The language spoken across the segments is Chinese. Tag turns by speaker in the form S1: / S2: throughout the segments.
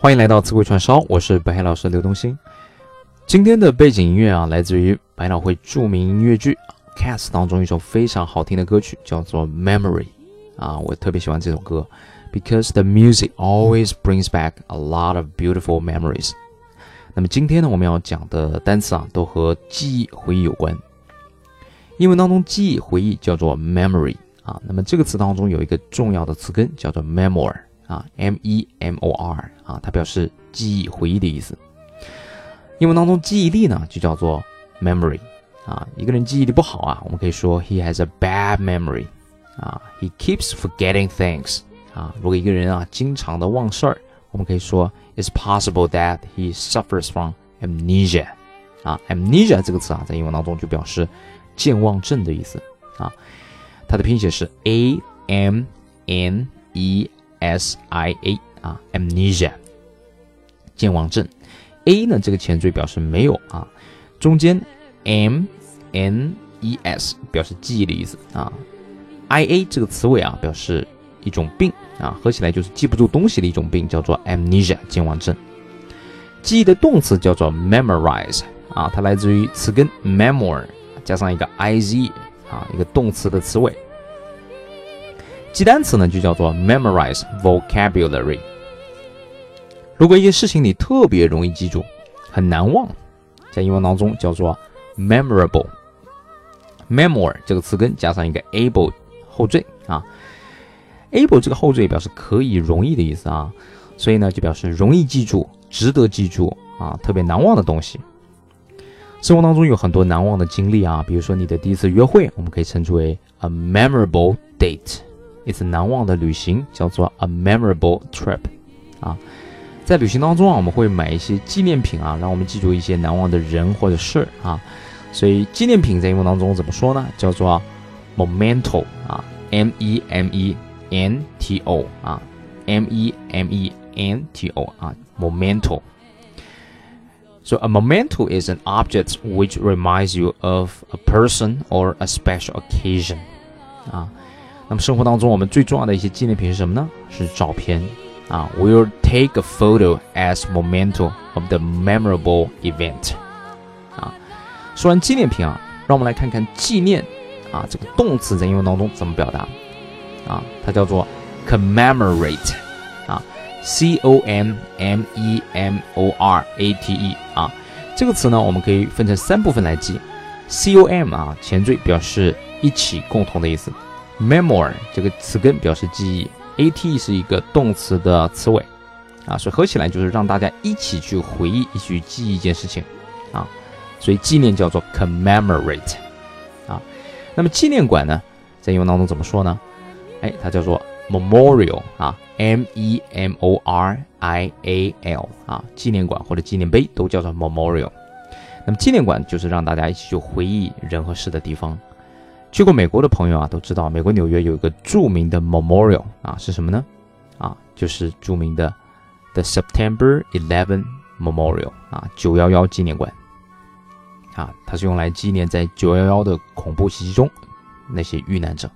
S1: 欢迎来到词汇串烧，我是北海老师刘东兴。今天的背景音乐啊，来自于百老汇著名音乐剧《Cats》当中一首非常好听的歌曲，叫做《Memory》啊，我特别喜欢这首歌，because the music always brings back a lot of beautiful memories。那么今天呢，我们要讲的单词啊，都和记忆、回忆有关。英文当中记忆、回忆叫做 memory 啊，那么这个词当中有一个重要的词根叫做 memoir 啊，m e m o r 啊，它表示记忆、回忆的意思。英文当中记忆力呢，就叫做 memory 啊。一个人记忆力不好啊，我们可以说 he has a bad memory 啊，he keeps forgetting things 啊。如果一个人啊经常的忘事儿，我们可以说 it's possible that he suffers from amnesia 啊。amnesia 这个词啊，在英文当中就表示健忘症的意思啊。它的拼写是 a m n e s i a 啊，amnesia 健忘症。a 呢，这个前缀表示没有啊，中间 m n e s 表示记忆的意思啊，i a 这个词尾啊表示一种病啊，合起来就是记不住东西的一种病，叫做 amnesia 健忘症。记忆的动词叫做 memorize 啊，它来自于词根 memoir 加上一个 i z 啊，一个动词的词尾。记单词呢就叫做 memorize vocabulary。如果一件事情你特别容易记住，很难忘，在英文当中叫做 memorable。memor 这个词根加上一个 able 后缀啊，able 这个后缀表示可以、容易的意思啊，所以呢就表示容易记住、值得记住啊、特别难忘的东西。生活当中有很多难忘的经历啊，比如说你的第一次约会，我们可以称之为 a memorable date，一次难忘的旅行叫做 a memorable trip 啊。在旅行当中啊，我们会买一些纪念品啊，让我们记住一些难忘的人或者事啊。所以纪念品在英文当中怎么说呢？叫做 memento 啊，m e m e n t o 啊，m e m e n t o 啊，memento。So a memento is an object which reminds you of a person or a special occasion 啊。 那么生活当中我们最重要的一些纪念品是什么呢？是照片。啊 We'll take a photo as memento of the memorable event。啊，说完纪念品啊，让我们来看看纪念啊这个动词在英文当中怎么表达啊？它叫做 commemorate 啊，c o m m e m o r a t e 啊，这个词呢我们可以分成三部分来记，c o m 啊前缀表示一起共同的意思，memoir 这个词根表示记忆。a t 是一个动词的词尾，啊，所以合起来就是让大家一起去回忆、一起去记忆一件事情，啊，所以纪念叫做 commemorate，啊，那么纪念馆呢，在英文当中怎么说呢？哎，它叫做 memorial，啊，m e m o r i a l，啊，纪念馆或者纪念碑都叫做 memorial。那么纪念馆就是让大家一起去回忆人和事的地方。去过美国的朋友啊，都知道美国纽约有一个着名的 memorial 啊，是什么呢？啊，就是着名的 The September 11 Memorial 啊，九幺幺纪念馆啊，它是用来纪念在九幺幺的恐怖袭击中那些遇难者。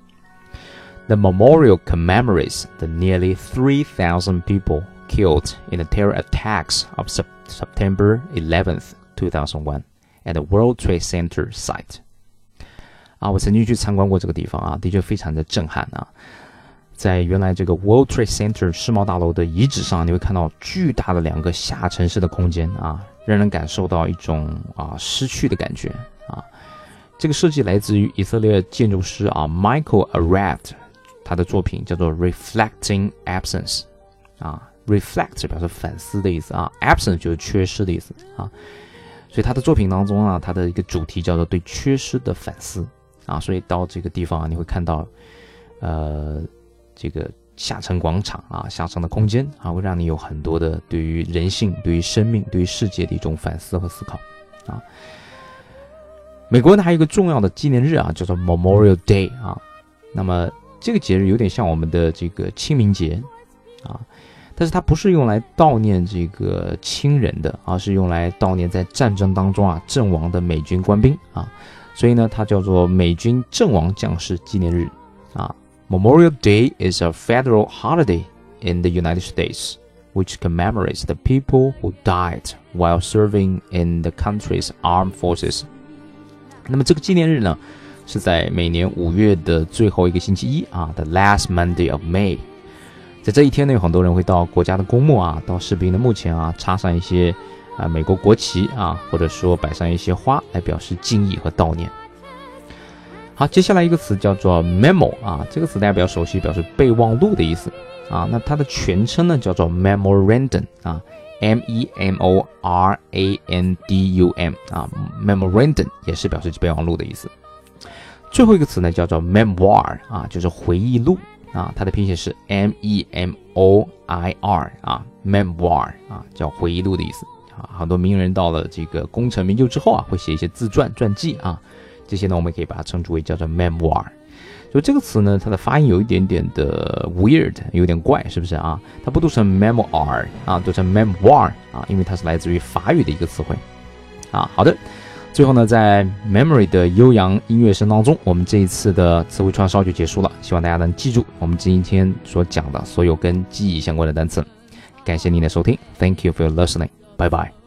S1: The memorial commemorates the nearly 3,000 people killed in the terror attacks of September 11th, 2001 at the World Trade Center site. 啊，我曾经去参观过这个地方啊，的确非常的震撼啊。在原来这个 World Trade Center 世贸大楼的遗址上，你会看到巨大的两个下沉式的空间啊，让人感受到一种啊失去的感觉啊。这个设计来自于以色列建筑师啊 Michael Arad，他的作品叫做 Reflecting Absence 啊，Reflect 表示反思的意思啊，Absence 就是缺失的意思啊。所以他的作品当中啊，他的一个主题叫做对缺失的反思。啊，所以到这个地方啊，你会看到，呃，这个下沉广场啊，下沉的空间啊，会让你有很多的对于人性、对于生命、对于世界的一种反思和思考啊。美国呢还有一个重要的纪念日啊，叫做 Memorial Day 啊。那么这个节日有点像我们的这个清明节啊，但是它不是用来悼念这个亲人的，而是用来悼念在战争当中啊阵亡的美军官兵啊。所以呢，它叫做美军阵亡将士纪念日啊。Memorial Day is a federal holiday in the United States which commemorates the people who died while serving in the country's armed forces。那么这个纪念日呢，是在每年五月的最后一个星期一啊，the last Monday of May。在这一天呢，有很多人会到国家的公墓啊，到士兵的墓前啊，插上一些啊美国国旗啊，或者说摆上一些花，来表示敬意和悼念。好，接下来一个词叫做 memo 啊，这个词大家比较熟悉，表示备忘录的意思啊。那它的全称呢叫做 memorandum 啊，m e m o r a n d u m 啊，memorandum 也是表示备忘录的意思。最后一个词呢叫做 memoir 啊，就是回忆录啊，它的拼写是 m e m o i r 啊，memoir 啊，叫回忆录的意思啊。很多名人到了这个功成名就之后啊，会写一些自传传记啊。这些呢，我们可以把它称之为叫做 memoir。就这个词呢，它的发音有一点点的 weird，有点怪，是不是啊？它不读成 memoir 啊，读成 memoir 啊，因为它是来自于法语的一个词汇啊。好的，最后呢，在 memory 的悠扬音乐声当中，我们这一次的词汇串烧就结束了。希望大家能记住我们今天所讲的所有跟记忆相关的单词。感谢您的收听，Thank you for listening，拜拜。